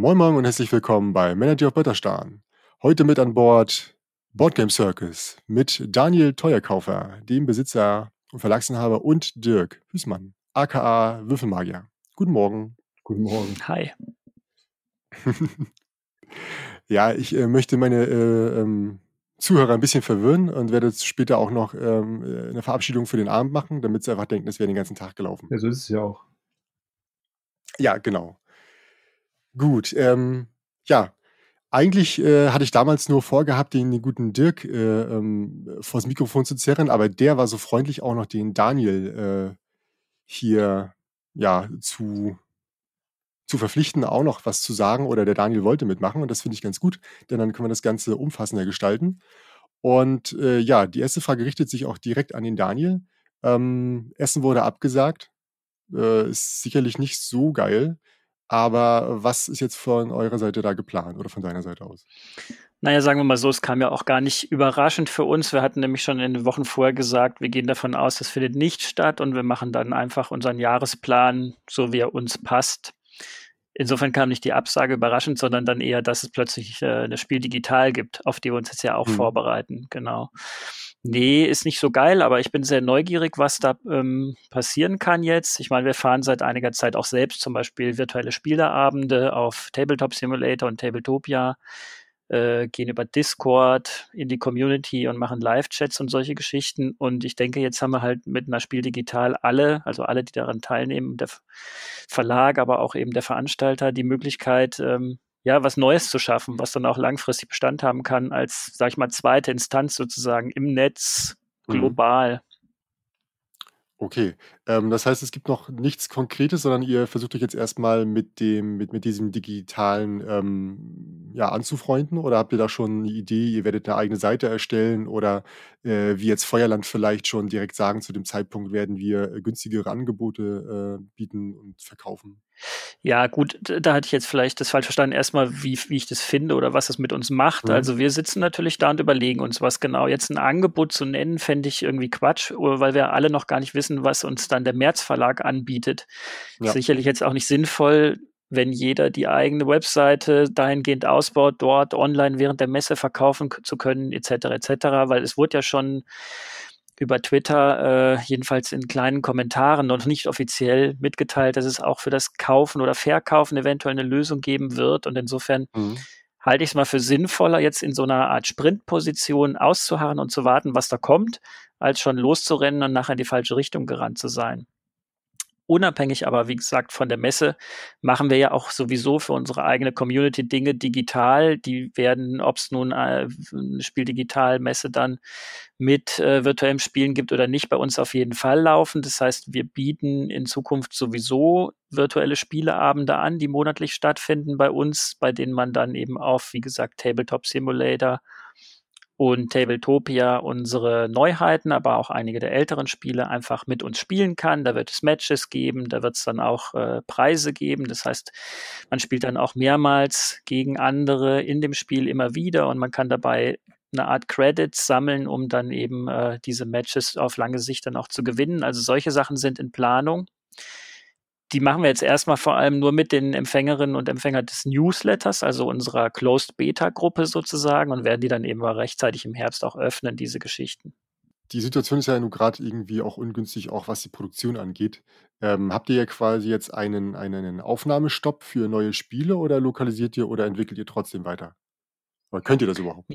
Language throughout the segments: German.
Moin Moin und herzlich willkommen bei Manager of Butterstan. Heute mit an Bord Boardgame Circus mit Daniel Teuerkaufer, dem Besitzer und Verlagsinhaber und Dirk Hüßmann, aka Würfelmagier. Guten Morgen. Guten Morgen. Hi. ja, ich äh, möchte meine äh, ähm, Zuhörer ein bisschen verwirren und werde später auch noch ähm, äh, eine Verabschiedung für den Abend machen, damit sie einfach denken, es wäre den ganzen Tag gelaufen. Ja, so ist es ja auch. Ja, genau. Gut, ähm, ja, eigentlich äh, hatte ich damals nur vorgehabt, den, den guten Dirk äh, ähm, vors Mikrofon zu zerren, aber der war so freundlich, auch noch den Daniel äh, hier ja zu, zu verpflichten, auch noch was zu sagen oder der Daniel wollte mitmachen und das finde ich ganz gut, denn dann können wir das Ganze umfassender gestalten. Und äh, ja, die erste Frage richtet sich auch direkt an den Daniel. Ähm, Essen wurde abgesagt, äh, ist sicherlich nicht so geil. Aber was ist jetzt von eurer Seite da geplant oder von deiner Seite aus? Naja, sagen wir mal so, es kam ja auch gar nicht überraschend für uns. Wir hatten nämlich schon in den Wochen vorher gesagt, wir gehen davon aus, das findet nicht statt und wir machen dann einfach unseren Jahresplan, so wie er uns passt. Insofern kam nicht die Absage überraschend, sondern dann eher, dass es plötzlich äh, das Spiel digital gibt, auf die wir uns jetzt ja auch hm. vorbereiten. Genau. Nee, ist nicht so geil, aber ich bin sehr neugierig, was da ähm, passieren kann jetzt. Ich meine, wir fahren seit einiger Zeit auch selbst zum Beispiel virtuelle Spieleabende auf Tabletop Simulator und Tabletopia, äh, gehen über Discord in die Community und machen Live-Chats und solche Geschichten. Und ich denke, jetzt haben wir halt mit einer Spiel digital alle, also alle, die daran teilnehmen, der Verlag, aber auch eben der Veranstalter, die Möglichkeit, ähm, ja, was Neues zu schaffen, was dann auch langfristig Bestand haben kann, als, sag ich mal, zweite Instanz sozusagen im Netz mhm. global. Okay, ähm, das heißt, es gibt noch nichts Konkretes, sondern ihr versucht euch jetzt erstmal mit dem, mit, mit diesem digitalen ähm, ja, anzufreunden oder habt ihr da schon eine Idee, ihr werdet eine eigene Seite erstellen oder äh, wie jetzt Feuerland vielleicht schon direkt sagen, zu dem Zeitpunkt werden wir äh, günstigere Angebote äh, bieten und verkaufen? Ja, gut, da hatte ich jetzt vielleicht das falsch verstanden. Erstmal, wie, wie ich das finde oder was das mit uns macht. Mhm. Also wir sitzen natürlich da und überlegen uns, was genau jetzt ein Angebot zu nennen, fände ich irgendwie Quatsch, weil wir alle noch gar nicht wissen, was uns dann der März Verlag anbietet. Ja. Sicherlich jetzt auch nicht sinnvoll, wenn jeder die eigene Webseite dahingehend ausbaut, dort online während der Messe verkaufen zu können, etc., etc., weil es wurde ja schon über Twitter, äh, jedenfalls in kleinen Kommentaren, noch nicht offiziell mitgeteilt, dass es auch für das Kaufen oder Verkaufen eventuell eine Lösung geben wird. Und insofern mhm. Halte ich es mal für sinnvoller, jetzt in so einer Art Sprintposition auszuharren und zu warten, was da kommt, als schon loszurennen und nachher in die falsche Richtung gerannt zu sein. Unabhängig aber, wie gesagt, von der Messe machen wir ja auch sowieso für unsere eigene Community Dinge digital. Die werden, ob es nun äh, eine Spieldigital-Messe dann mit äh, virtuellen Spielen gibt oder nicht, bei uns auf jeden Fall laufen. Das heißt, wir bieten in Zukunft sowieso virtuelle Spieleabende an, die monatlich stattfinden bei uns, bei denen man dann eben auf, wie gesagt, Tabletop Simulator und Tabletopia unsere Neuheiten, aber auch einige der älteren Spiele einfach mit uns spielen kann. Da wird es Matches geben, da wird es dann auch äh, Preise geben. Das heißt, man spielt dann auch mehrmals gegen andere in dem Spiel immer wieder und man kann dabei eine Art Credits sammeln, um dann eben äh, diese Matches auf lange Sicht dann auch zu gewinnen. Also solche Sachen sind in Planung die machen wir jetzt erstmal vor allem nur mit den Empfängerinnen und Empfängern des Newsletters, also unserer Closed Beta Gruppe sozusagen, und werden die dann eben rechtzeitig im Herbst auch öffnen, diese Geschichten. Die Situation ist ja nun gerade irgendwie auch ungünstig, auch was die Produktion angeht. Ähm, habt ihr ja quasi jetzt einen, einen Aufnahmestopp für neue Spiele oder lokalisiert ihr oder entwickelt ihr trotzdem weiter? Oder könnt ihr das überhaupt?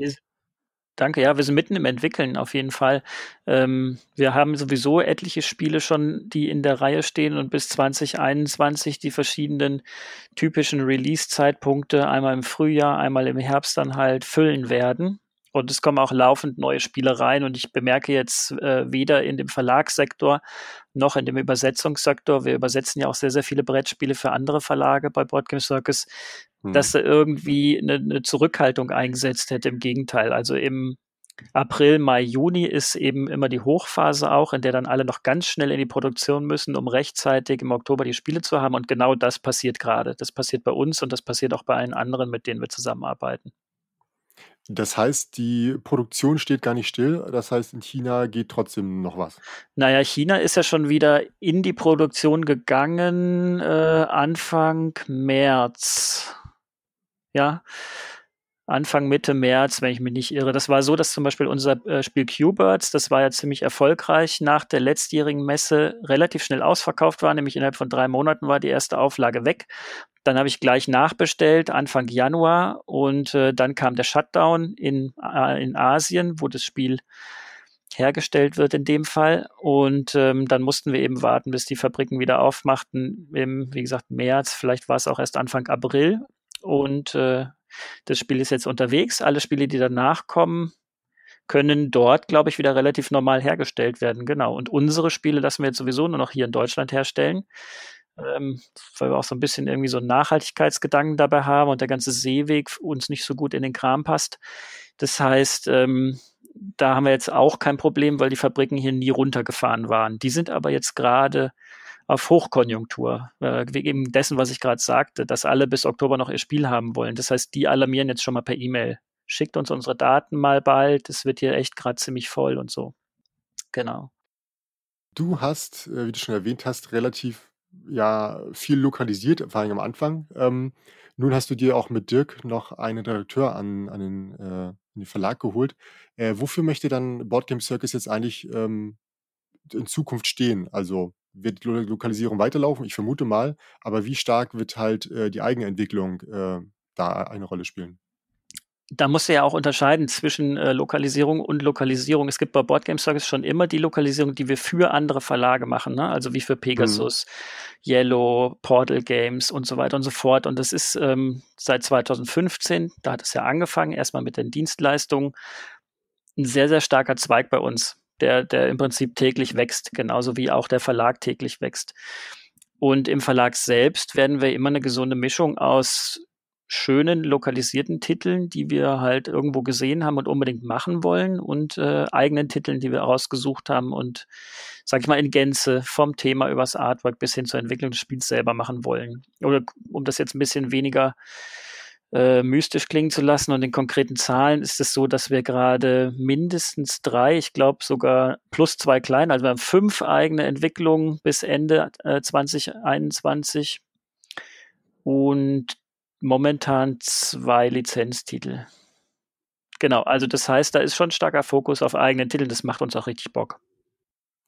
Danke, ja, wir sind mitten im Entwickeln auf jeden Fall. Ähm, wir haben sowieso etliche Spiele schon, die in der Reihe stehen und bis 2021 die verschiedenen typischen Release-Zeitpunkte einmal im Frühjahr, einmal im Herbst dann halt füllen werden. Und es kommen auch laufend neue Spiele rein. Und ich bemerke jetzt äh, weder in dem Verlagssektor noch in dem Übersetzungssektor, wir übersetzen ja auch sehr, sehr viele Brettspiele für andere Verlage bei Boardgame Circus, hm. dass da irgendwie eine, eine Zurückhaltung eingesetzt hätte. Im Gegenteil. Also im April, Mai, Juni ist eben immer die Hochphase auch, in der dann alle noch ganz schnell in die Produktion müssen, um rechtzeitig im Oktober die Spiele zu haben. Und genau das passiert gerade. Das passiert bei uns und das passiert auch bei allen anderen, mit denen wir zusammenarbeiten. Das heißt, die Produktion steht gar nicht still. Das heißt, in China geht trotzdem noch was. Naja, China ist ja schon wieder in die Produktion gegangen äh, Anfang März. ja. Anfang, Mitte März, wenn ich mich nicht irre. Das war so, dass zum Beispiel unser äh, Spiel Q-Birds, das war ja ziemlich erfolgreich, nach der letztjährigen Messe relativ schnell ausverkauft war, nämlich innerhalb von drei Monaten war die erste Auflage weg. Dann habe ich gleich nachbestellt, Anfang Januar, und äh, dann kam der Shutdown in, äh, in Asien, wo das Spiel hergestellt wird in dem Fall. Und ähm, dann mussten wir eben warten, bis die Fabriken wieder aufmachten im, wie gesagt, März, vielleicht war es auch erst Anfang April. Und äh, das Spiel ist jetzt unterwegs. Alle Spiele, die danach kommen, können dort, glaube ich, wieder relativ normal hergestellt werden. Genau. Und unsere Spiele lassen wir jetzt sowieso nur noch hier in Deutschland herstellen. Ähm, weil wir auch so ein bisschen irgendwie so einen Nachhaltigkeitsgedanken dabei haben und der ganze Seeweg uns nicht so gut in den Kram passt. Das heißt, ähm, da haben wir jetzt auch kein Problem, weil die Fabriken hier nie runtergefahren waren. Die sind aber jetzt gerade auf Hochkonjunktur, äh, wegen dessen, was ich gerade sagte, dass alle bis Oktober noch ihr Spiel haben wollen. Das heißt, die alarmieren jetzt schon mal per E-Mail. Schickt uns unsere Daten mal bald, es wird hier echt gerade ziemlich voll und so. Genau. Du hast, äh, wie du schon erwähnt hast, relativ ja viel lokalisiert, vor allem am Anfang. Ähm, nun hast du dir auch mit Dirk noch einen Redakteur an, an den, äh, den Verlag geholt. Äh, wofür möchte dann Boardgame Circus jetzt eigentlich ähm, in Zukunft stehen? Also wird die Lokalisierung weiterlaufen? Ich vermute mal. Aber wie stark wird halt äh, die Eigenentwicklung äh, da eine Rolle spielen? da musst du ja auch unterscheiden zwischen äh, Lokalisierung und Lokalisierung. Es gibt bei Boardgame Circus schon immer die Lokalisierung, die wir für andere Verlage machen, ne? also wie für Pegasus, mhm. Yellow, Portal Games und so weiter und so fort. Und das ist ähm, seit 2015, da hat es ja angefangen, erstmal mit den Dienstleistungen, ein sehr, sehr starker Zweig bei uns, der, der im Prinzip täglich wächst, genauso wie auch der Verlag täglich wächst. Und im Verlag selbst werden wir immer eine gesunde Mischung aus schönen lokalisierten Titeln, die wir halt irgendwo gesehen haben und unbedingt machen wollen und äh, eigenen Titeln, die wir rausgesucht haben und, sag ich mal, in Gänze vom Thema übers Artwork bis hin zur Entwicklung des Spiels selber machen wollen. Oder um das jetzt ein bisschen weniger äh, mystisch klingen zu lassen und in konkreten Zahlen ist es so, dass wir gerade mindestens drei, ich glaube sogar plus zwei kleine, also wir haben fünf eigene Entwicklungen bis Ende äh, 2021 und momentan zwei Lizenztitel. Genau, also das heißt, da ist schon starker Fokus auf eigenen Titeln. Das macht uns auch richtig Bock.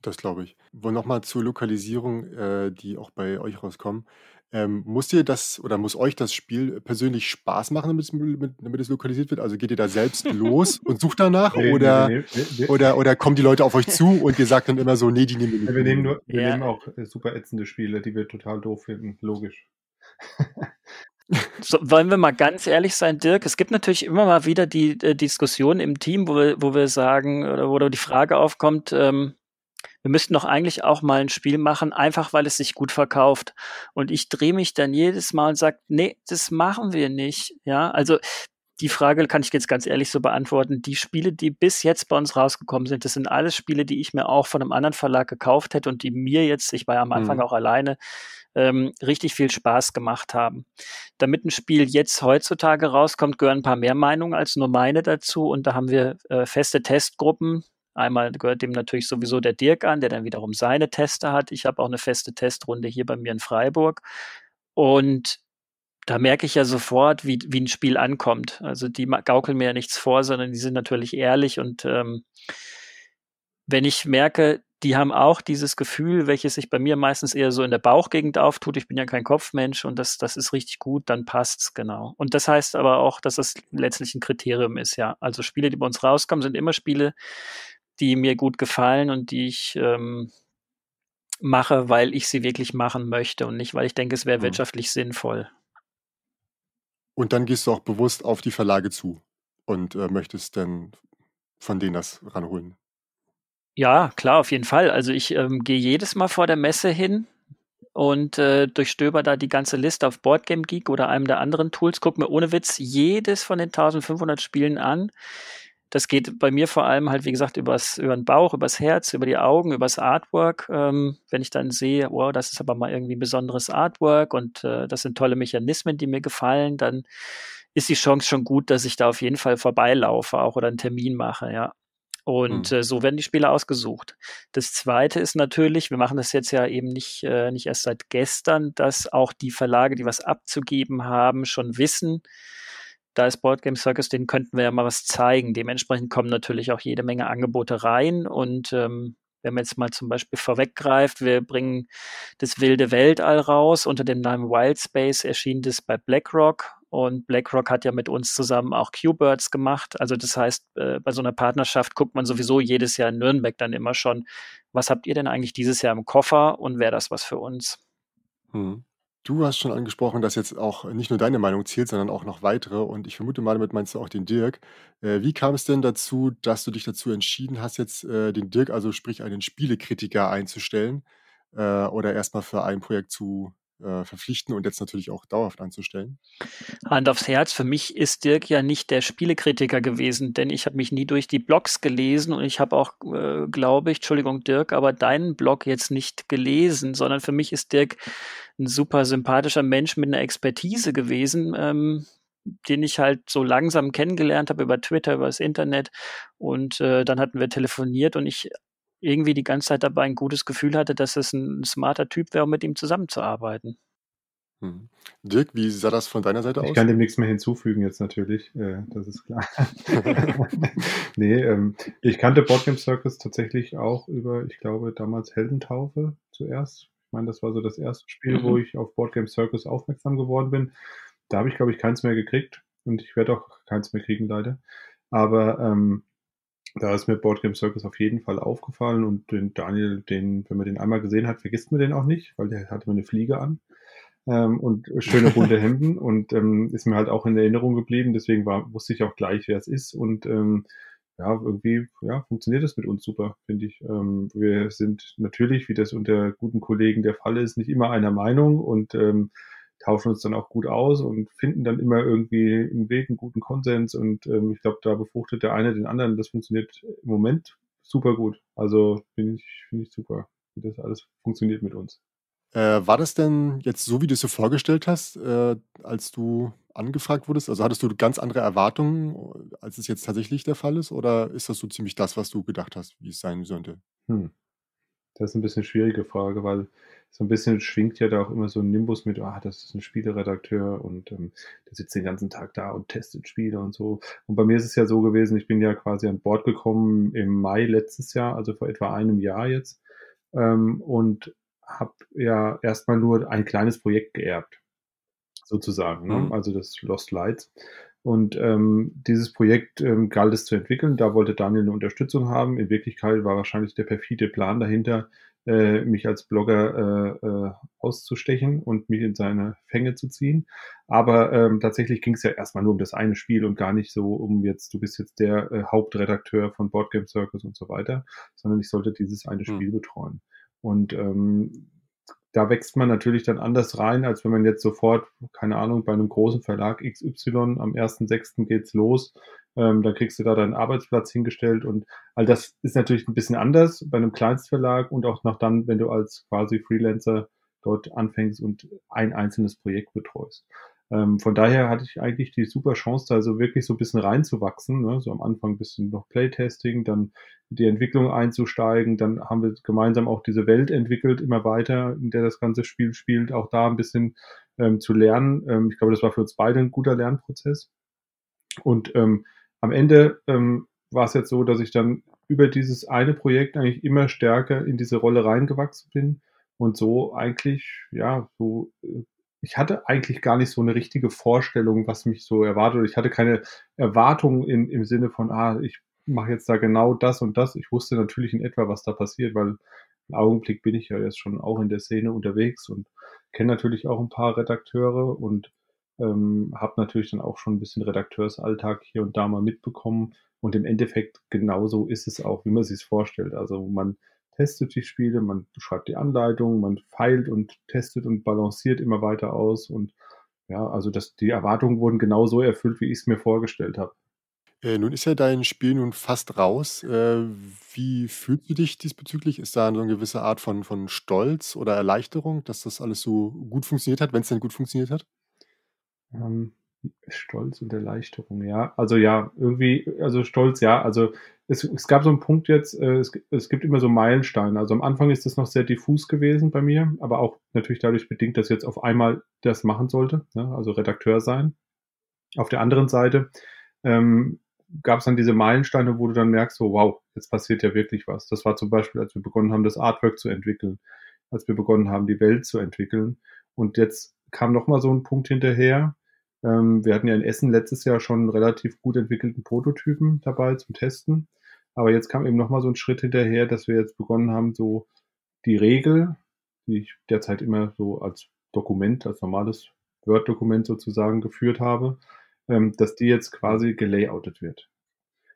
Das glaube ich. Wo nochmal zur Lokalisierung, äh, die auch bei euch rauskommen. Ähm, muss dir das oder muss euch das Spiel persönlich Spaß machen, damit es, damit es lokalisiert wird? Also geht ihr da selbst los und sucht danach nee, oder, nee, nee, oder, oder kommen die Leute auf euch zu und ihr sagt dann immer so, nee, die nehmen wir nicht. Wir nehmen, nur, wir ja. nehmen auch äh, super ätzende Spiele, die wir total doof finden, logisch. So, wollen wir mal ganz ehrlich sein, Dirk? Es gibt natürlich immer mal wieder die äh, Diskussion im Team, wo wir, wo wir sagen, oder wo die Frage aufkommt, ähm, wir müssten doch eigentlich auch mal ein Spiel machen, einfach weil es sich gut verkauft. Und ich drehe mich dann jedes Mal und sage, nee, das machen wir nicht. Ja, also die Frage kann ich jetzt ganz ehrlich so beantworten. Die Spiele, die bis jetzt bei uns rausgekommen sind, das sind alles Spiele, die ich mir auch von einem anderen Verlag gekauft hätte und die mir jetzt, ich war ja am Anfang mhm. auch alleine, ähm, richtig viel Spaß gemacht haben. Damit ein Spiel jetzt heutzutage rauskommt, gehören ein paar mehr Meinungen als nur meine dazu. Und da haben wir äh, feste Testgruppen. Einmal gehört dem natürlich sowieso der Dirk an, der dann wiederum seine Tester hat. Ich habe auch eine feste Testrunde hier bei mir in Freiburg. Und da merke ich ja sofort, wie, wie ein Spiel ankommt. Also die gaukeln mir ja nichts vor, sondern die sind natürlich ehrlich und ähm, wenn ich merke, die haben auch dieses Gefühl, welches sich bei mir meistens eher so in der Bauchgegend auftut. Ich bin ja kein Kopfmensch und das, das ist richtig gut, dann passt's, genau. Und das heißt aber auch, dass das letztlich ein Kriterium ist, ja. Also Spiele, die bei uns rauskommen, sind immer Spiele, die mir gut gefallen und die ich ähm, mache, weil ich sie wirklich machen möchte und nicht, weil ich denke, es wäre mhm. wirtschaftlich sinnvoll. Und dann gehst du auch bewusst auf die Verlage zu und äh, möchtest dann von denen das ranholen. Ja, klar, auf jeden Fall. Also ich ähm, gehe jedes Mal vor der Messe hin und äh, durchstöber da die ganze Liste auf Boardgame Geek oder einem der anderen Tools, guck mir ohne Witz jedes von den 1500 Spielen an. Das geht bei mir vor allem halt, wie gesagt, übers, über den Bauch, übers Herz, über die Augen, übers Artwork. Ähm, wenn ich dann sehe, wow, das ist aber mal irgendwie ein besonderes Artwork und äh, das sind tolle Mechanismen, die mir gefallen, dann ist die Chance schon gut, dass ich da auf jeden Fall vorbeilaufe auch oder einen Termin mache, ja. Und mhm. äh, so werden die Spieler ausgesucht. Das zweite ist natürlich, wir machen das jetzt ja eben nicht, äh, nicht erst seit gestern, dass auch die Verlage, die was abzugeben haben, schon wissen, da ist Boardgame Circus, denen könnten wir ja mal was zeigen. Dementsprechend kommen natürlich auch jede Menge Angebote rein und ähm, wenn man jetzt mal zum Beispiel vorweggreift, wir bringen das wilde Weltall raus. Unter dem Namen Wildspace erschien das bei BlackRock und BlackRock hat ja mit uns zusammen auch Q-Birds gemacht. Also das heißt, äh, bei so einer Partnerschaft guckt man sowieso jedes Jahr in Nürnberg dann immer schon, was habt ihr denn eigentlich dieses Jahr im Koffer und wäre das was für uns? Hm. Du hast schon angesprochen, dass jetzt auch nicht nur deine Meinung zählt, sondern auch noch weitere. Und ich vermute mal, damit meinst du auch den Dirk. Äh, wie kam es denn dazu, dass du dich dazu entschieden hast, jetzt äh, den Dirk, also sprich einen Spielekritiker einzustellen äh, oder erstmal für ein Projekt zu äh, verpflichten und jetzt natürlich auch dauerhaft anzustellen? Hand aufs Herz, für mich ist Dirk ja nicht der Spielekritiker gewesen, denn ich habe mich nie durch die Blogs gelesen und ich habe auch, äh, glaube ich, Entschuldigung Dirk, aber deinen Blog jetzt nicht gelesen, sondern für mich ist Dirk ein super sympathischer Mensch mit einer Expertise gewesen, ähm, den ich halt so langsam kennengelernt habe über Twitter, über das Internet. Und äh, dann hatten wir telefoniert und ich irgendwie die ganze Zeit dabei ein gutes Gefühl hatte, dass es ein smarter Typ wäre, um mit ihm zusammenzuarbeiten. Mhm. Dirk, wie sah das von deiner Seite aus? Ich kann dem nichts mehr hinzufügen jetzt natürlich, äh, das ist klar. nee, ähm, ich kannte Boardgame Circus tatsächlich auch über, ich glaube, damals Heldentaufe zuerst. Ich meine, das war so das erste Spiel, mhm. wo ich auf Boardgame Circus aufmerksam geworden bin. Da habe ich, glaube ich, keins mehr gekriegt und ich werde auch keins mehr kriegen, leider. Aber ähm, da ist mir Boardgame Circus auf jeden Fall aufgefallen und den Daniel, den, wenn man den einmal gesehen hat, vergisst man den auch nicht, weil der hatte mir eine Fliege an ähm, und schöne bunte Hemden und ähm, ist mir halt auch in Erinnerung geblieben. Deswegen war, wusste ich auch gleich, wer es ist und ähm, ja, irgendwie ja, funktioniert das mit uns super, finde ich. Ähm, wir sind natürlich, wie das unter guten Kollegen der Fall ist, nicht immer einer Meinung und ähm, tauschen uns dann auch gut aus und finden dann immer irgendwie einen Weg, einen guten Konsens. Und ähm, ich glaube, da befruchtet der eine den anderen. Das funktioniert im Moment super gut. Also finde ich, finde ich super, wie das alles funktioniert mit uns. Äh, war das denn jetzt so, wie du es dir vorgestellt hast, äh, als du angefragt wurdest? Also hattest du ganz andere Erwartungen, als es jetzt tatsächlich der Fall ist? Oder ist das so ziemlich das, was du gedacht hast, wie es sein sollte? Hm. Das ist ein bisschen eine schwierige Frage, weil so ein bisschen schwingt ja da auch immer so ein Nimbus mit, ah, das ist ein Spieleredakteur und ähm, der sitzt den ganzen Tag da und testet Spiele und so. Und bei mir ist es ja so gewesen, ich bin ja quasi an Bord gekommen im Mai letztes Jahr, also vor etwa einem Jahr jetzt, ähm, und habe ja erstmal nur ein kleines Projekt geerbt, sozusagen, ne? Mhm. also das Lost Lights. Und ähm, dieses Projekt ähm, galt es zu entwickeln. Da wollte Daniel eine Unterstützung haben. In Wirklichkeit war wahrscheinlich der perfide Plan dahinter, äh, mich als Blogger äh, äh, auszustechen und mich in seine Fänge zu ziehen. Aber ähm, tatsächlich ging es ja erstmal nur um das eine Spiel und gar nicht so um jetzt, du bist jetzt der äh, Hauptredakteur von Boardgame Circus und so weiter, sondern ich sollte dieses eine hm. Spiel mhm. betreuen. Und ähm, da wächst man natürlich dann anders rein, als wenn man jetzt sofort, keine Ahnung, bei einem großen Verlag XY am 1.6. geht's los, ähm, dann kriegst du da deinen Arbeitsplatz hingestellt und all das ist natürlich ein bisschen anders bei einem Kleinstverlag und auch noch dann, wenn du als quasi Freelancer dort anfängst und ein einzelnes Projekt betreust. Ähm, von daher hatte ich eigentlich die super Chance, da so wirklich so ein bisschen reinzuwachsen. Ne? So am Anfang ein bisschen noch Playtesting, dann die Entwicklung einzusteigen. Dann haben wir gemeinsam auch diese Welt entwickelt, immer weiter, in der das ganze Spiel spielt, auch da ein bisschen ähm, zu lernen. Ähm, ich glaube, das war für uns beide ein guter Lernprozess. Und ähm, am Ende ähm, war es jetzt so, dass ich dann über dieses eine Projekt eigentlich immer stärker in diese Rolle reingewachsen bin und so eigentlich, ja, so äh, ich hatte eigentlich gar nicht so eine richtige Vorstellung, was mich so erwartet. Ich hatte keine Erwartung in, im Sinne von, ah, ich mache jetzt da genau das und das. Ich wusste natürlich in etwa, was da passiert, weil im Augenblick bin ich ja jetzt schon auch in der Szene unterwegs und kenne natürlich auch ein paar Redakteure und ähm, habe natürlich dann auch schon ein bisschen Redakteursalltag hier und da mal mitbekommen. Und im Endeffekt genauso ist es auch, wie man sich vorstellt. Also man testet die Spiele, man schreibt die Anleitung, man feilt und testet und balanciert immer weiter aus und ja, also das, die Erwartungen wurden genauso erfüllt, wie ich es mir vorgestellt habe. Äh, nun ist ja dein Spiel nun fast raus. Äh, wie fühlst du dich diesbezüglich? Ist da so eine gewisse Art von, von Stolz oder Erleichterung, dass das alles so gut funktioniert hat, wenn es denn gut funktioniert hat? Ähm, Stolz und Erleichterung, ja. Also ja, irgendwie, also Stolz, ja. Also es, es gab so einen Punkt jetzt, äh, es, es gibt immer so Meilensteine. Also am Anfang ist das noch sehr diffus gewesen bei mir, aber auch natürlich dadurch bedingt, dass jetzt auf einmal das machen sollte, ne? also Redakteur sein. Auf der anderen Seite ähm, gab es dann diese Meilensteine, wo du dann merkst, so wow, jetzt passiert ja wirklich was. Das war zum Beispiel, als wir begonnen haben, das Artwork zu entwickeln, als wir begonnen haben, die Welt zu entwickeln. Und jetzt kam noch mal so ein Punkt hinterher. Ähm, wir hatten ja in Essen letztes Jahr schon einen relativ gut entwickelten Prototypen dabei zum Testen. Aber jetzt kam eben noch mal so ein Schritt hinterher, dass wir jetzt begonnen haben, so die Regel, die ich derzeit immer so als Dokument, als normales Word-Dokument sozusagen geführt habe, ähm, dass die jetzt quasi gelayoutet wird.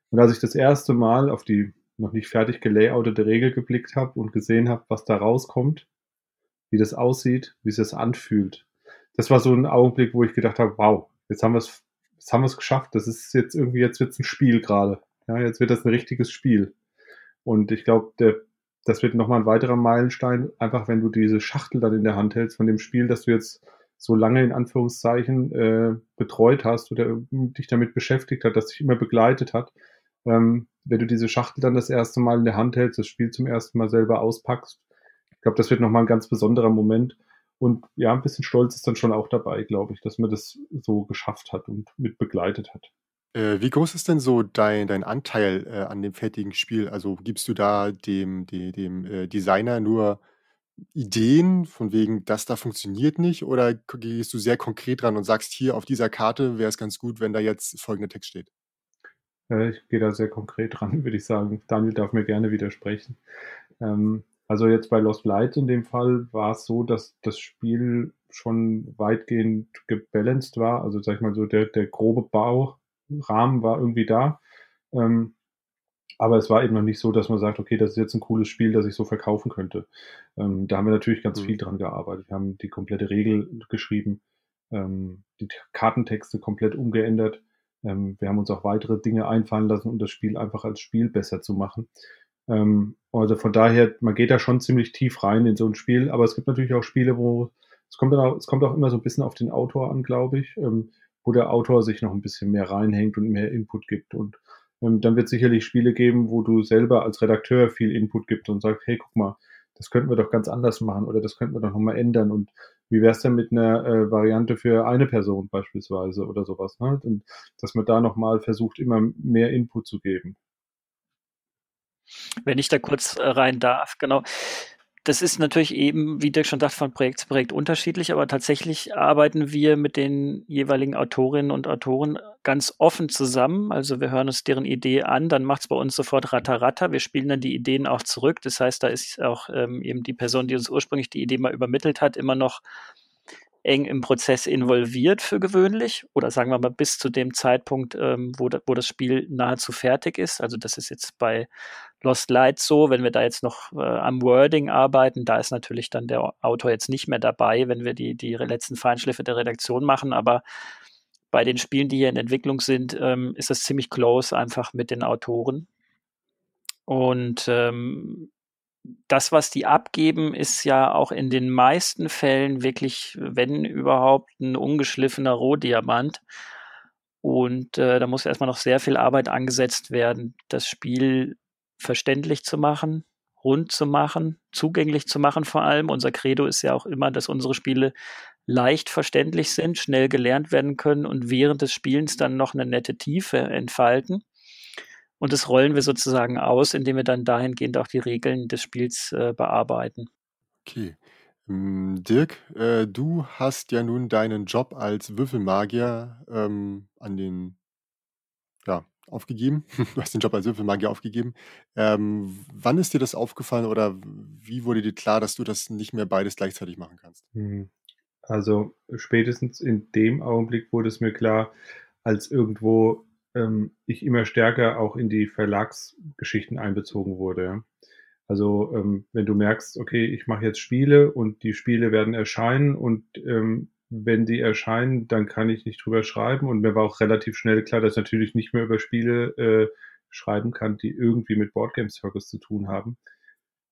Und als ich das erste Mal auf die noch nicht fertig gelayoutete Regel geblickt habe und gesehen habe, was da rauskommt, wie das aussieht, wie es sich anfühlt, das war so ein Augenblick, wo ich gedacht habe, wow, jetzt haben wir es, jetzt haben wir es geschafft. Das ist jetzt irgendwie, jetzt wird es ein Spiel gerade. Ja, jetzt wird das ein richtiges Spiel. Und ich glaube, das wird nochmal ein weiterer Meilenstein, einfach wenn du diese Schachtel dann in der Hand hältst von dem Spiel, dass du jetzt so lange in Anführungszeichen äh, betreut hast oder dich damit beschäftigt hat, das dich immer begleitet hat. Ähm, wenn du diese Schachtel dann das erste Mal in der Hand hältst, das Spiel zum ersten Mal selber auspackst, ich glaube, das wird nochmal ein ganz besonderer Moment. Und ja, ein bisschen Stolz ist dann schon auch dabei, glaube ich, dass man das so geschafft hat und mit begleitet hat. Äh, wie groß ist denn so dein, dein Anteil äh, an dem fertigen Spiel? Also gibst du da dem, dem, dem äh, Designer nur Ideen von wegen, das da funktioniert nicht? Oder gehst du sehr konkret dran und sagst, hier auf dieser Karte wäre es ganz gut, wenn da jetzt folgender Text steht? Äh, ich gehe da sehr konkret dran, würde ich sagen. Daniel darf mir gerne widersprechen. Ähm, also jetzt bei Lost Light in dem Fall war es so, dass das Spiel schon weitgehend gebalanced war. Also sag ich mal so, der, der grobe Baurahmen war irgendwie da. Ähm, aber es war eben noch nicht so, dass man sagt, okay, das ist jetzt ein cooles Spiel, das ich so verkaufen könnte. Ähm, da haben wir natürlich ganz mhm. viel dran gearbeitet. Wir haben die komplette Regel geschrieben, ähm, die Kartentexte komplett umgeändert. Ähm, wir haben uns auch weitere Dinge einfallen lassen, um das Spiel einfach als Spiel besser zu machen. Ähm, also von daher, man geht da schon ziemlich tief rein in so ein Spiel, aber es gibt natürlich auch Spiele, wo es kommt, dann auch, es kommt auch immer so ein bisschen auf den Autor an, glaube ich, ähm, wo der Autor sich noch ein bisschen mehr reinhängt und mehr Input gibt. Und ähm, dann wird es sicherlich Spiele geben, wo du selber als Redakteur viel Input gibst und sagst, hey, guck mal, das könnten wir doch ganz anders machen oder das könnten wir doch nochmal ändern. Und wie wäre es denn mit einer äh, Variante für eine Person beispielsweise oder sowas? Ne? Und dass man da nochmal versucht, immer mehr Input zu geben. Wenn ich da kurz äh, rein darf, genau. Das ist natürlich eben, wie Dirk schon sagt, von Projekt zu Projekt unterschiedlich, aber tatsächlich arbeiten wir mit den jeweiligen Autorinnen und Autoren ganz offen zusammen. Also wir hören uns deren Idee an, dann macht es bei uns sofort Ratter. Wir spielen dann die Ideen auch zurück. Das heißt, da ist auch ähm, eben die Person, die uns ursprünglich die Idee mal übermittelt hat, immer noch eng im Prozess involviert für gewöhnlich oder sagen wir mal bis zu dem Zeitpunkt, ähm, wo, da, wo das Spiel nahezu fertig ist. Also das ist jetzt bei Lost Light so, wenn wir da jetzt noch äh, am Wording arbeiten, da ist natürlich dann der Autor jetzt nicht mehr dabei, wenn wir die, die letzten Feinschliffe der Redaktion machen, aber bei den Spielen, die hier in Entwicklung sind, ähm, ist das ziemlich close einfach mit den Autoren. Und ähm, das, was die abgeben, ist ja auch in den meisten Fällen wirklich, wenn überhaupt, ein ungeschliffener Rohdiamant. Und äh, da muss erstmal noch sehr viel Arbeit angesetzt werden, das Spiel verständlich zu machen, rund zu machen, zugänglich zu machen vor allem. Unser Credo ist ja auch immer, dass unsere Spiele leicht verständlich sind, schnell gelernt werden können und während des Spielens dann noch eine nette Tiefe entfalten. Und das rollen wir sozusagen aus, indem wir dann dahingehend auch die Regeln des Spiels äh, bearbeiten. Okay. Ähm, Dirk, äh, du hast ja nun deinen Job als Würfelmagier ähm, an den, ja, aufgegeben. Du hast den Job als Würfelmagier aufgegeben. Ähm, wann ist dir das aufgefallen oder wie wurde dir klar, dass du das nicht mehr beides gleichzeitig machen kannst? Hm. Also spätestens in dem Augenblick wurde es mir klar, als irgendwo ähm, ich immer stärker auch in die Verlagsgeschichten einbezogen wurde. Also ähm, wenn du merkst, okay, ich mache jetzt Spiele und die Spiele werden erscheinen und ähm, wenn die erscheinen, dann kann ich nicht drüber schreiben. Und mir war auch relativ schnell klar, dass ich natürlich nicht mehr über Spiele äh, schreiben kann, die irgendwie mit Boardgame Circus zu tun haben.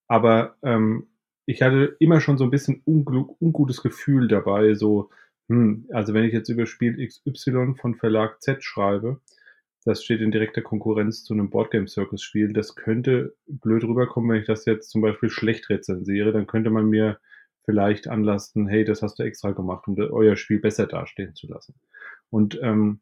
Aber ähm, ich hatte immer schon so ein bisschen ungutes Gefühl dabei, so, hm, also wenn ich jetzt über Spiel XY von Verlag Z schreibe, das steht in direkter Konkurrenz zu einem Boardgame Circus Spiel. Das könnte blöd rüberkommen, wenn ich das jetzt zum Beispiel schlecht rezensiere. Dann könnte man mir vielleicht anlasten, hey, das hast du extra gemacht, um euer Spiel besser dastehen zu lassen. Und ähm,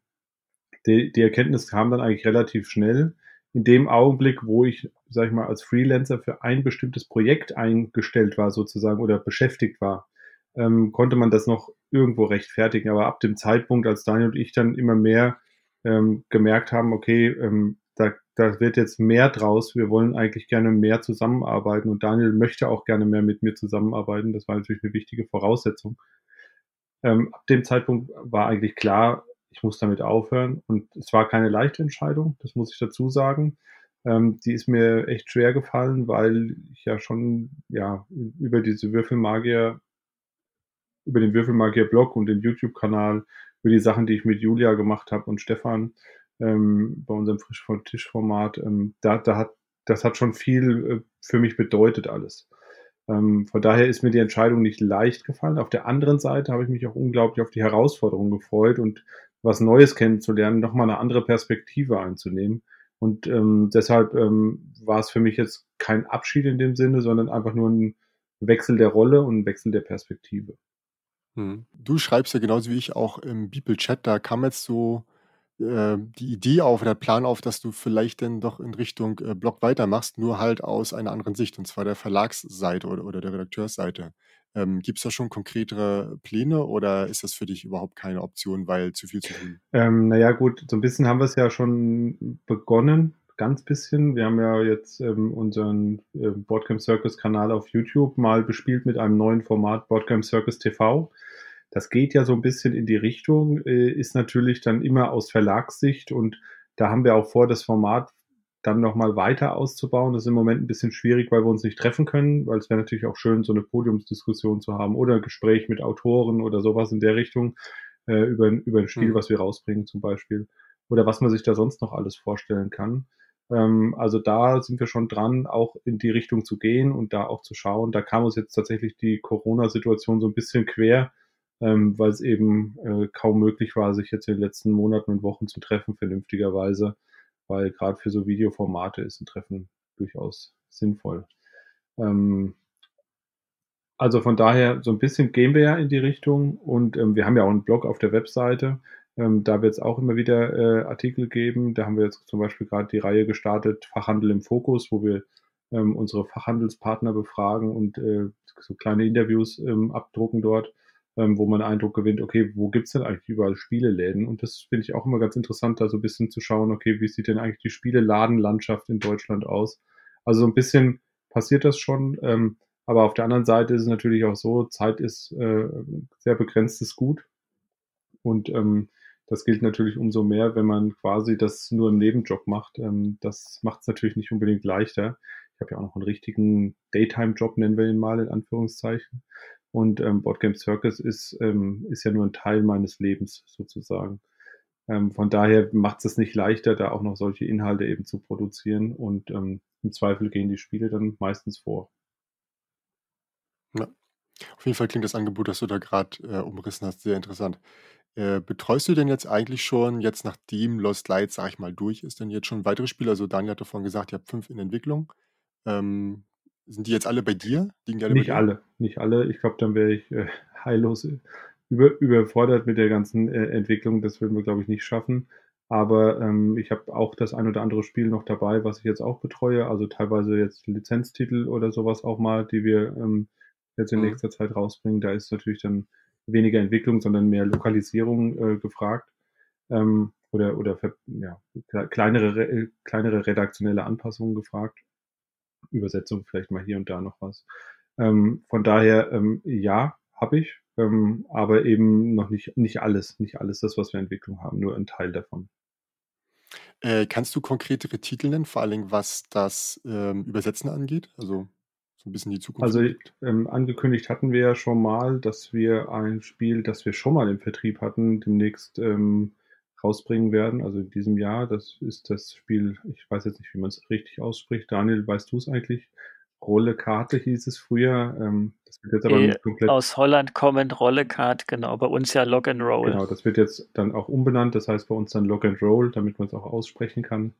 die, die Erkenntnis kam dann eigentlich relativ schnell. In dem Augenblick, wo ich, sag ich mal, als Freelancer für ein bestimmtes Projekt eingestellt war sozusagen oder beschäftigt war, ähm, konnte man das noch irgendwo rechtfertigen. Aber ab dem Zeitpunkt, als Daniel und ich dann immer mehr ähm, gemerkt haben, okay, ähm, da, da wird jetzt mehr draus, wir wollen eigentlich gerne mehr zusammenarbeiten und Daniel möchte auch gerne mehr mit mir zusammenarbeiten. Das war natürlich eine wichtige Voraussetzung. Ähm, ab dem Zeitpunkt war eigentlich klar, ich muss damit aufhören. Und es war keine leichte Entscheidung, das muss ich dazu sagen. Ähm, die ist mir echt schwer gefallen, weil ich ja schon ja über diese Würfelmagier, über den Würfelmagier-Blog und den YouTube-Kanal, über die Sachen, die ich mit Julia gemacht habe und Stefan ähm, bei unserem Frisch vom Tisch-Format, ähm, da, da hat, das hat schon viel äh, für mich bedeutet alles. Ähm, von daher ist mir die Entscheidung nicht leicht gefallen. Auf der anderen Seite habe ich mich auch unglaublich auf die Herausforderung gefreut und was Neues kennenzulernen, nochmal eine andere Perspektive einzunehmen. Und ähm, deshalb ähm, war es für mich jetzt kein Abschied in dem Sinne, sondern einfach nur ein Wechsel der Rolle und ein Wechsel der Perspektive. Hm. Du schreibst ja genauso wie ich auch im Bibel-Chat, da kam jetzt so äh, die Idee auf, der Plan auf, dass du vielleicht dann doch in Richtung äh, Blog weitermachst, nur halt aus einer anderen Sicht, und zwar der Verlagsseite oder, oder der Redakteursseite. Ähm, Gibt es da schon konkretere Pläne oder ist das für dich überhaupt keine Option, weil zu viel zu tun? Ähm, naja, gut, so ein bisschen haben wir es ja schon begonnen, ganz bisschen. Wir haben ja jetzt ähm, unseren äh, Boardcamp Circus Kanal auf YouTube mal bespielt mit einem neuen Format Boardcamp Circus TV. Das geht ja so ein bisschen in die Richtung, äh, ist natürlich dann immer aus Verlagssicht und da haben wir auch vor, das Format dann nochmal weiter auszubauen. Das ist im Moment ein bisschen schwierig, weil wir uns nicht treffen können, weil es wäre natürlich auch schön, so eine Podiumsdiskussion zu haben oder ein Gespräch mit Autoren oder sowas in der Richtung äh, über, über ein Spiel, mhm. was wir rausbringen zum Beispiel. Oder was man sich da sonst noch alles vorstellen kann. Ähm, also da sind wir schon dran, auch in die Richtung zu gehen und da auch zu schauen. Da kam uns jetzt tatsächlich die Corona-Situation so ein bisschen quer, ähm, weil es eben äh, kaum möglich war, sich jetzt in den letzten Monaten und Wochen zu treffen, vernünftigerweise weil gerade für so Videoformate ist ein Treffen durchaus sinnvoll. Ähm, also von daher, so ein bisschen gehen wir ja in die Richtung und ähm, wir haben ja auch einen Blog auf der Webseite. Ähm, da wird es auch immer wieder äh, Artikel geben. Da haben wir jetzt zum Beispiel gerade die Reihe gestartet, Fachhandel im Fokus, wo wir ähm, unsere Fachhandelspartner befragen und äh, so kleine Interviews ähm, abdrucken dort ähm, wo man Eindruck gewinnt, okay, wo gibt's denn eigentlich überall Spieleläden? Und das finde ich auch immer ganz interessant, da so ein bisschen zu schauen, okay, wie sieht denn eigentlich die Spieleladenlandschaft in Deutschland aus? Also so ein bisschen passiert das schon, ähm, aber auf der anderen Seite ist es natürlich auch so, Zeit ist äh, sehr begrenztes Gut. Und ähm, das gilt natürlich umso mehr, wenn man quasi das nur im Nebenjob macht. Ähm, das macht es natürlich nicht unbedingt leichter. Ich habe ja auch noch einen richtigen Daytime-Job, nennen wir ihn mal in Anführungszeichen. Und ähm, Boardgame Circus ist, ähm, ist ja nur ein Teil meines Lebens sozusagen. Ähm, von daher macht es nicht leichter, da auch noch solche Inhalte eben zu produzieren. Und ähm, im Zweifel gehen die Spiele dann meistens vor. Ja. Auf jeden Fall klingt das Angebot, das du da gerade äh, umrissen hast, sehr interessant. Äh, betreust du denn jetzt eigentlich schon, jetzt nachdem Lost Light, sag ich mal, durch ist, denn jetzt schon weitere Spiele? Also Daniel hat davon gesagt, ihr habt fünf in Entwicklung. Ähm, sind die jetzt alle bei dir? Liegen die alle nicht alle, nicht alle. Ich glaube, dann wäre ich äh, heillos über, überfordert mit der ganzen äh, Entwicklung. Das würden wir, glaube ich, nicht schaffen. Aber ähm, ich habe auch das ein oder andere Spiel noch dabei, was ich jetzt auch betreue. Also teilweise jetzt Lizenztitel oder sowas auch mal, die wir ähm, jetzt in mhm. nächster Zeit rausbringen. Da ist natürlich dann weniger Entwicklung, sondern mehr Lokalisierung äh, gefragt. Ähm, oder oder ja, kleinere, kleinere redaktionelle Anpassungen gefragt. Übersetzung vielleicht mal hier und da noch was. Ähm, von daher, ähm, ja, habe ich, ähm, aber eben noch nicht, nicht alles, nicht alles das, was wir Entwicklung haben, nur ein Teil davon. Äh, kannst du konkretere Titel nennen, vor allem was das ähm, Übersetzen angeht? Also so ein bisschen die Zukunft. Also ähm, angekündigt hatten wir ja schon mal, dass wir ein Spiel, das wir schon mal im Vertrieb hatten, demnächst ähm, rausbringen werden, also in diesem Jahr. Das ist das Spiel, ich weiß jetzt nicht, wie man es richtig ausspricht. Daniel, weißt du es eigentlich? Rolle Karte hieß es früher. Ähm, das wird jetzt aber e komplett. Aus Holland kommend Rolle Karte, genau. Bei uns ja Lock and Roll. Genau, das wird jetzt dann auch umbenannt. Das heißt bei uns dann Lock and Roll, damit man es auch aussprechen kann.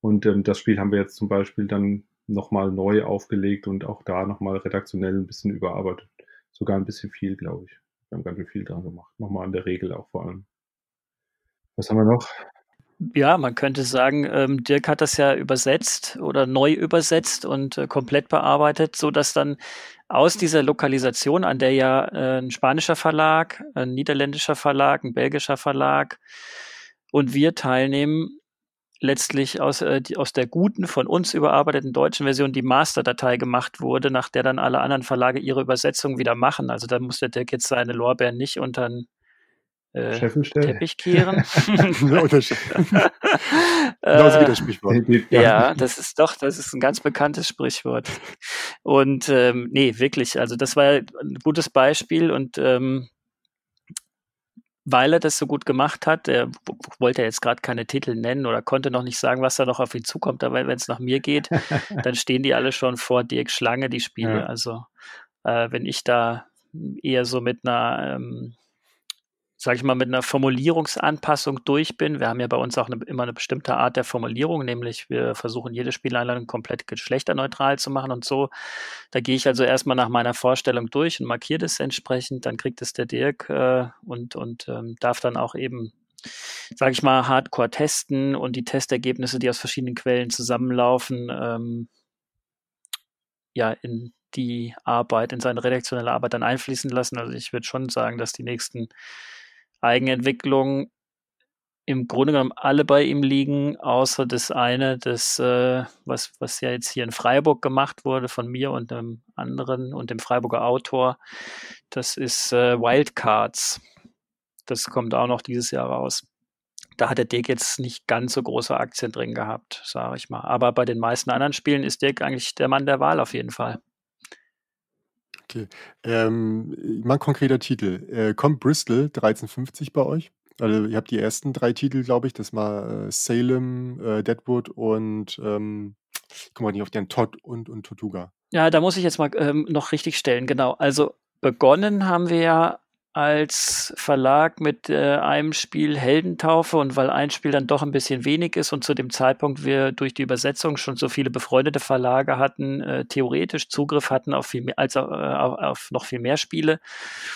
Und ähm, das Spiel haben wir jetzt zum Beispiel dann nochmal neu aufgelegt und auch da nochmal redaktionell ein bisschen überarbeitet. Sogar ein bisschen viel, glaube ich. Wir haben ganz schön viel dran gemacht. Nochmal an der Regel auch vor allem. Was haben wir noch? Ja, man könnte sagen, ähm, Dirk hat das ja übersetzt oder neu übersetzt und äh, komplett bearbeitet, so dass dann aus dieser Lokalisation, an der ja äh, ein spanischer Verlag, ein niederländischer Verlag, ein belgischer Verlag und wir teilnehmen, letztlich aus, äh, die, aus der guten, von uns überarbeiteten deutschen Version die Masterdatei gemacht wurde, nach der dann alle anderen Verlage ihre Übersetzung wieder machen. Also da muss der Dirk jetzt seine Lorbeeren nicht unter den äh, Teppich kehren. Genauso wie das Sprichwort. Ja, das ist doch, das ist ein ganz bekanntes Sprichwort. Und ähm, nee, wirklich, also das war ein gutes Beispiel und ähm, weil er das so gut gemacht hat, er wollte jetzt gerade keine Titel nennen oder konnte noch nicht sagen, was da noch auf ihn zukommt, aber wenn es nach mir geht, dann stehen die alle schon vor Dirk Schlange, die Spiele. Ja. Also äh, wenn ich da eher so mit einer ähm, sage ich mal, mit einer Formulierungsanpassung durch bin. Wir haben ja bei uns auch eine, immer eine bestimmte Art der Formulierung, nämlich wir versuchen jede Spieleinladung komplett geschlechterneutral zu machen und so. Da gehe ich also erstmal nach meiner Vorstellung durch und markiere das entsprechend. Dann kriegt es der Dirk äh, und, und ähm, darf dann auch eben sage ich mal, hardcore testen und die Testergebnisse, die aus verschiedenen Quellen zusammenlaufen, ähm, ja, in die Arbeit, in seine redaktionelle Arbeit dann einfließen lassen. Also ich würde schon sagen, dass die nächsten Eigenentwicklung im Grunde genommen alle bei ihm liegen, außer das eine, das, äh, was, was ja jetzt hier in Freiburg gemacht wurde von mir und einem anderen und dem Freiburger Autor. Das ist äh, Wildcards. Das kommt auch noch dieses Jahr raus. Da hat der Dirk jetzt nicht ganz so große Aktien drin gehabt, sage ich mal. Aber bei den meisten anderen Spielen ist Dirk eigentlich der Mann der Wahl auf jeden Fall. Okay. Ähm, mal ein konkreter Titel. Äh, kommt Bristol 1350 bei euch? Also ihr habt die ersten drei Titel, glaube ich. Das war äh, Salem, äh, Deadwood und ähm, ich komme mal nicht auf den Todd und, und Tortuga. Ja, da muss ich jetzt mal ähm, noch richtig stellen. Genau. Also begonnen haben wir ja als Verlag mit äh, einem Spiel Heldentaufe und weil ein Spiel dann doch ein bisschen wenig ist und zu dem Zeitpunkt wir durch die Übersetzung schon so viele befreundete Verlage hatten, äh, theoretisch Zugriff hatten auf viel mehr, als äh, auf, auf, noch viel mehr Spiele,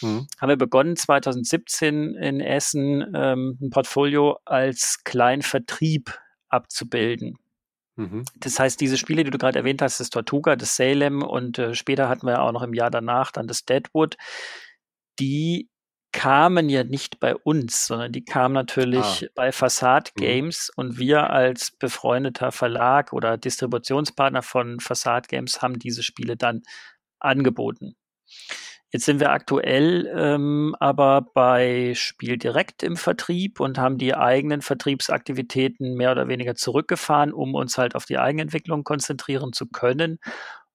mhm. haben wir begonnen 2017 in Essen ähm, ein Portfolio als Kleinvertrieb abzubilden. Mhm. Das heißt, diese Spiele, die du gerade erwähnt hast, das Tortuga, das Salem und äh, später hatten wir auch noch im Jahr danach dann das Deadwood, die kamen ja nicht bei uns, sondern die kamen natürlich ah. bei Facade mhm. Games mhm. und wir als befreundeter Verlag oder Distributionspartner von Facade Games haben diese Spiele dann angeboten. Jetzt sind wir aktuell ähm, aber bei Spiel direkt im Vertrieb und haben die eigenen Vertriebsaktivitäten mehr oder weniger zurückgefahren, um uns halt auf die Eigenentwicklung konzentrieren zu können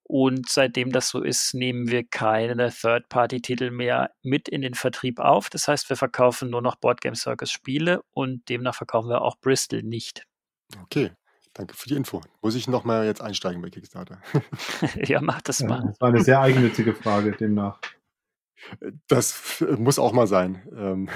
und seitdem das so ist, nehmen wir keine Third-Party-Titel mehr mit in den Vertrieb auf. Das heißt, wir verkaufen nur noch Boardgame Circus Spiele und demnach verkaufen wir auch Bristol nicht. Okay, danke für die Info. Muss ich nochmal jetzt einsteigen bei Kickstarter? ja, mach das mal. das war eine sehr eigennützige Frage demnach. Das muss auch mal sein.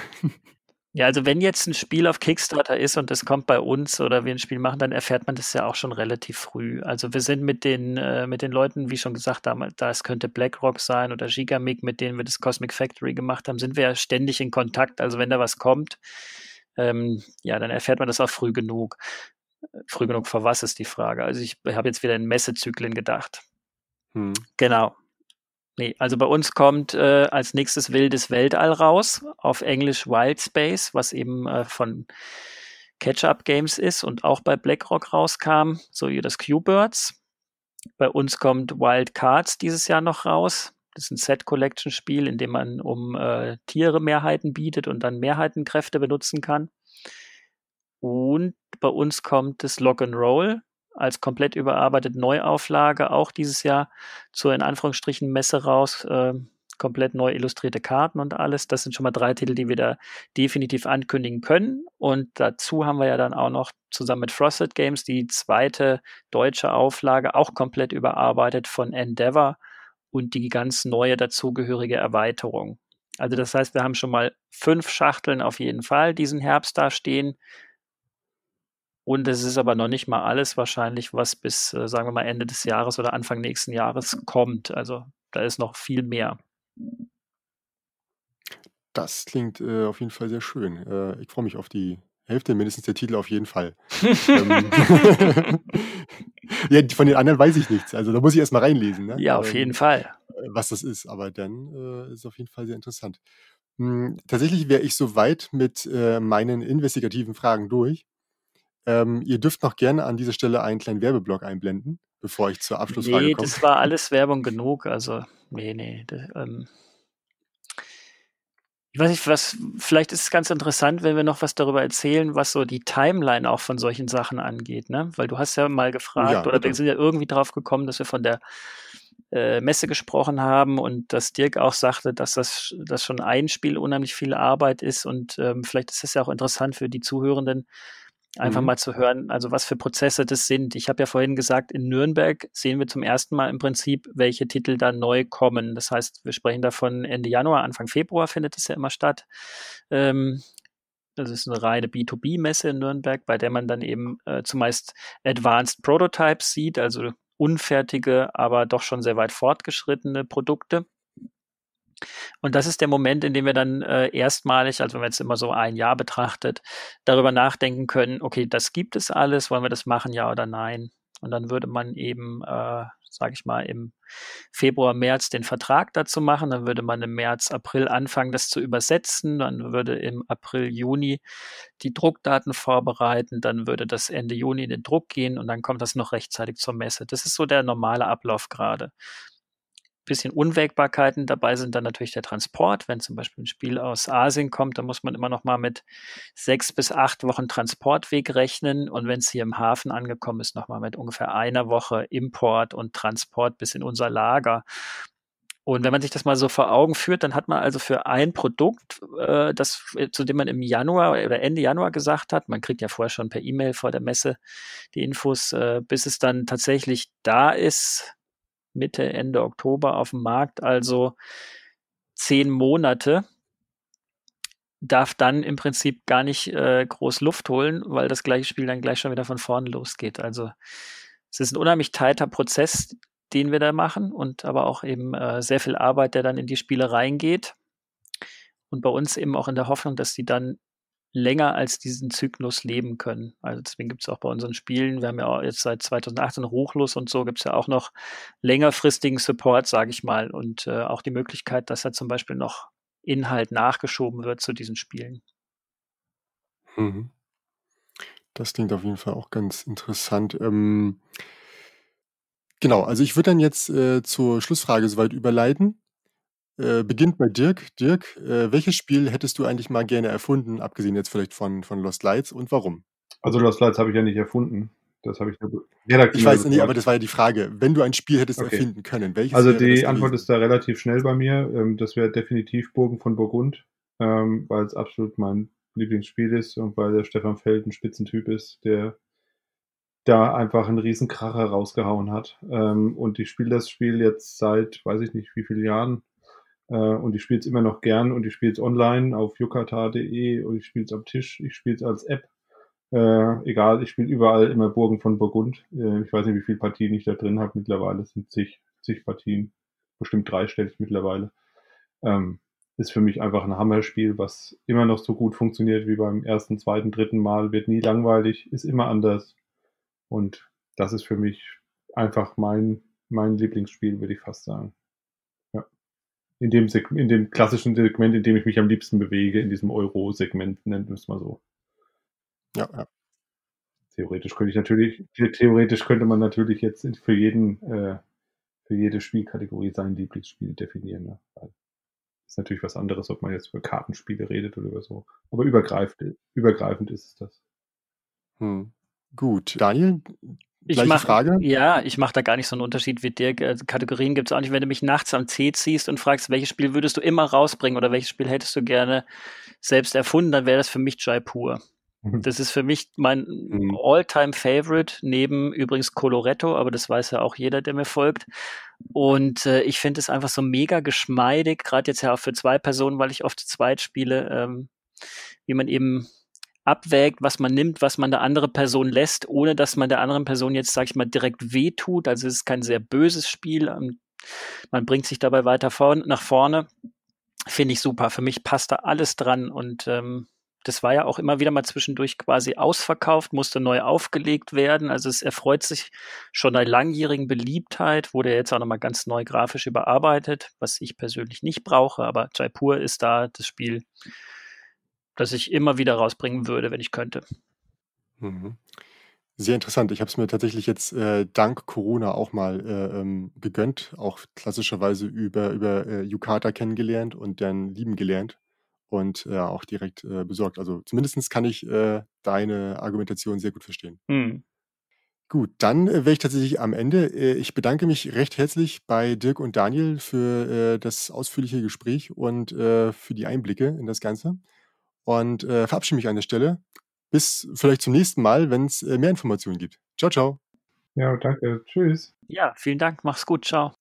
Ja, also wenn jetzt ein Spiel auf Kickstarter ist und es kommt bei uns oder wir ein Spiel machen, dann erfährt man das ja auch schon relativ früh. Also wir sind mit den, äh, mit den Leuten, wie schon gesagt, da, da es könnte BlackRock sein oder Gigamic, mit denen wir das Cosmic Factory gemacht haben, sind wir ja ständig in Kontakt. Also wenn da was kommt, ähm, ja, dann erfährt man das auch früh genug. Früh genug für was ist die Frage. Also ich habe jetzt wieder in Messezyklen gedacht. Hm. Genau. Nee, also bei uns kommt äh, als nächstes Wildes Weltall raus, auf Englisch Wild Space, was eben äh, von Catch-up Games ist und auch bei BlackRock rauskam, so wie das Q-Birds. Bei uns kommt Wild Cards dieses Jahr noch raus. Das ist ein Set-Collection-Spiel, in dem man um äh, Tiere Mehrheiten bietet und dann Mehrheitenkräfte benutzen kann. Und bei uns kommt das Lock and Roll, als komplett überarbeitete Neuauflage auch dieses Jahr zur in Anführungsstrichen Messe raus. Äh, komplett neu illustrierte Karten und alles. Das sind schon mal drei Titel, die wir da definitiv ankündigen können. Und dazu haben wir ja dann auch noch zusammen mit Frosted Games die zweite deutsche Auflage, auch komplett überarbeitet von Endeavor und die ganz neue dazugehörige Erweiterung. Also das heißt, wir haben schon mal fünf Schachteln auf jeden Fall diesen Herbst da stehen und es ist aber noch nicht mal alles wahrscheinlich, was bis, äh, sagen wir mal, Ende des Jahres oder Anfang nächsten Jahres kommt. Also da ist noch viel mehr. Das klingt äh, auf jeden Fall sehr schön. Äh, ich freue mich auf die Hälfte mindestens der Titel auf jeden Fall. Ähm, ja, von den anderen weiß ich nichts. Also da muss ich erst mal reinlesen. Ne? Ja, auf ähm, jeden Fall. Was das ist. Aber dann äh, ist auf jeden Fall sehr interessant. Hm, tatsächlich wäre ich soweit mit äh, meinen investigativen Fragen durch. Ähm, ihr dürft noch gerne an dieser Stelle einen kleinen Werbeblock einblenden, bevor ich zur Abschlussfrage nee, komme. das war alles Werbung genug. Also, nee, nee. Das, ähm, ich weiß nicht, was, vielleicht ist es ganz interessant, wenn wir noch was darüber erzählen, was so die Timeline auch von solchen Sachen angeht, ne? Weil du hast ja mal gefragt, Ja, oder wir sind ja irgendwie drauf gekommen, dass wir von der äh, Messe gesprochen haben und dass Dirk auch sagte, dass das, das schon ein Spiel unheimlich viel Arbeit ist und ähm, vielleicht ist es ja auch interessant für die Zuhörenden, einfach Mhm. mal zu hören, also was für Prozesse das sind. Ich habe ja vorhin gesagt, in Nürnberg sehen wir zum ersten Mal im Prinzip, welche Titel da neu kommen. Das heißt, wir sprechen davon Ende Januar, Anfang Februar findet es ja immer statt. Ähm, das ist eine reine B2B-Messe in Nürnberg, bei der man dann eben äh, zumeist Advanced Prototypes sieht, also unfertige, aber doch schon sehr weit fortgeschrittene Produkte. Und das ist der Moment, in dem wir dann äh, erstmalig, also wenn man jetzt immer so ein Jahr betrachtet, darüber nachdenken können, okay, das gibt es alles, wollen wir das machen, ja oder nein? Und dann würde man eben, äh, sage ich mal, im Februar, März den Vertrag dazu machen, dann würde man im März, April anfangen, das zu übersetzen, dann würde im April, Juni die Druckdaten vorbereiten, dann würde das Ende Juni in den Druck gehen und dann kommt das noch rechtzeitig zur Messe. Das ist so der normale Ablauf gerade bisschen Unwägbarkeiten dabei sind dann natürlich der Transport. Wenn zum Beispiel ein Spiel aus Asien kommt, dann muss man immer noch mal mit sechs bis acht Wochen Transportweg rechnen. Und wenn es hier im Hafen angekommen ist, noch mal mit ungefähr einer Woche Import und Transport bis in unser Lager. Und wenn man sich das mal so vor Augen führt, dann hat man also für ein Produkt, äh, das, zu dem man im Januar oder Ende Januar gesagt hat, man kriegt ja vorher schon per E-Mail vor der Messe die Infos, äh, bis es dann tatsächlich da ist, Mitte, Ende Oktober auf dem Markt, also zehn Monate, darf dann im Prinzip gar nicht äh, groß Luft holen, weil das gleiche Spiel dann gleich schon wieder von vorne losgeht. Also es ist ein unheimlich tighter Prozess, den wir da machen und aber auch eben äh, sehr viel Arbeit, der dann in die Spiele reingeht. Und bei uns eben auch in der Hoffnung, dass die dann länger als diesen Zyklus leben können. Also deswegen gibt es auch bei unseren Spielen, wir haben ja auch jetzt seit 2018 Ruchlos und so, gibt es ja auch noch längerfristigen Support, sage ich mal, und äh, auch die Möglichkeit, dass da zum Beispiel noch Inhalt nachgeschoben wird zu diesen Spielen. Mhm. Das klingt auf jeden Fall auch ganz interessant. Ähm, genau, also ich würde dann jetzt äh, zur Schlussfrage soweit überleiten. Äh, beginnt bei Dirk. Dirk, äh, welches Spiel hättest du eigentlich mal gerne erfunden, abgesehen jetzt vielleicht von, von Lost Lights und warum? Also Lost Lights habe ich ja nicht erfunden. Das habe ich redaktionell Ich weiß nicht, gefragt. aber das war ja die Frage. Wenn du ein Spiel hättest Okay. erfinden können, welches Also die Antwort ist da relativ schnell bei mir. Ähm, Das wäre definitiv Burgen von Burgund, ähm, weil es absolut mein Lieblingsspiel ist und weil der Stefan Feld ein Spitzentyp ist, der da einfach einen riesen Kracher rausgehauen hat. Ähm, Und ich spiele das Spiel jetzt seit, weiß ich nicht, wie viele Jahren. Äh, Und ich spiele es immer noch gern und ich spiele es online auf yukata.de und ich spiele es am Tisch, ich spiele es als App. Äh, egal, ich spiele überall immer Burgen von Burgund. Äh, ich weiß nicht, wie viele Partien ich da drin habe mittlerweile. Es sind zig, zig Partien. Bestimmt dreistellig mittlerweile. Ähm, ist für mich einfach ein Hammerspiel, was immer noch so gut funktioniert wie beim ersten, zweiten, dritten Mal. Wird nie langweilig, ist immer anders. Und das ist für mich einfach mein, mein Lieblingsspiel, würde ich fast sagen. In dem, Seg in dem klassischen Segment, in dem ich mich am liebsten bewege, in diesem Euro-Segment, nennen wir es mal so. Ja, ja. Theoretisch könnte ich natürlich, the- theoretisch könnte man natürlich jetzt für jeden, äh, für jede Spielkategorie sein Lieblingsspiel definieren. Ne? Ist natürlich was anderes, ob man jetzt über Kartenspiele redet oder über so. Aber übergreifend, übergreifend ist es das. Hm. Gut. Daniel, Ich mach, Frage? Ja, ich mache da gar nicht so einen Unterschied wie Dirk. Also Kategorien gibt es auch nicht. Wenn du mich nachts am Tee ziehst und fragst, welches Spiel würdest du immer rausbringen oder welches Spiel hättest du gerne selbst erfunden, dann wäre das für mich Jaipur. Das ist für mich mein Mhm. All-Time-Favorite, neben übrigens Coloretto, aber das weiß ja auch jeder, der mir folgt. Und äh, ich finde es einfach so mega geschmeidig, gerade jetzt ja auch für zwei Personen, weil ich oft zu zweit spiele, ähm, wie man eben abwägt, was man nimmt, was man der andere Person lässt, ohne dass man der anderen Person jetzt, sag ich mal, direkt wehtut. Also es ist kein sehr böses Spiel. Ähm, Man bringt sich dabei weiter vorn, nach vorne. Finde ich super. Für mich passt da alles dran und ähm, das war ja auch immer wieder mal zwischendurch quasi ausverkauft, musste neu aufgelegt werden. Also es erfreut sich schon einer langjährigen Beliebtheit, wurde jetzt auch nochmal ganz neu grafisch überarbeitet, was ich persönlich nicht brauche, aber Jaipur ist da das Spiel, das ich immer wieder rausbringen würde, wenn ich könnte. Mhm. Sehr interessant. Ich habe es mir tatsächlich jetzt äh, dank Corona auch mal äh, ähm, gegönnt, auch klassischerweise über, über äh, Yukata kennengelernt und dann lieben gelernt und äh, auch direkt äh, besorgt. Also zumindest kann ich äh, deine Argumentation sehr gut verstehen. Hm. Gut, dann äh, wäre ich tatsächlich am Ende. Ich bedanke mich recht herzlich bei Dirk und Daniel für das ausführliche Gespräch und für die Einblicke in das Ganze. Und äh, verabschiede mich an der Stelle. Bis vielleicht zum nächsten Mal, wenn es äh, mehr Informationen gibt. Ciao, ciao. Ja, danke. Tschüss. Ja, vielen Dank. Mach's gut. Ciao.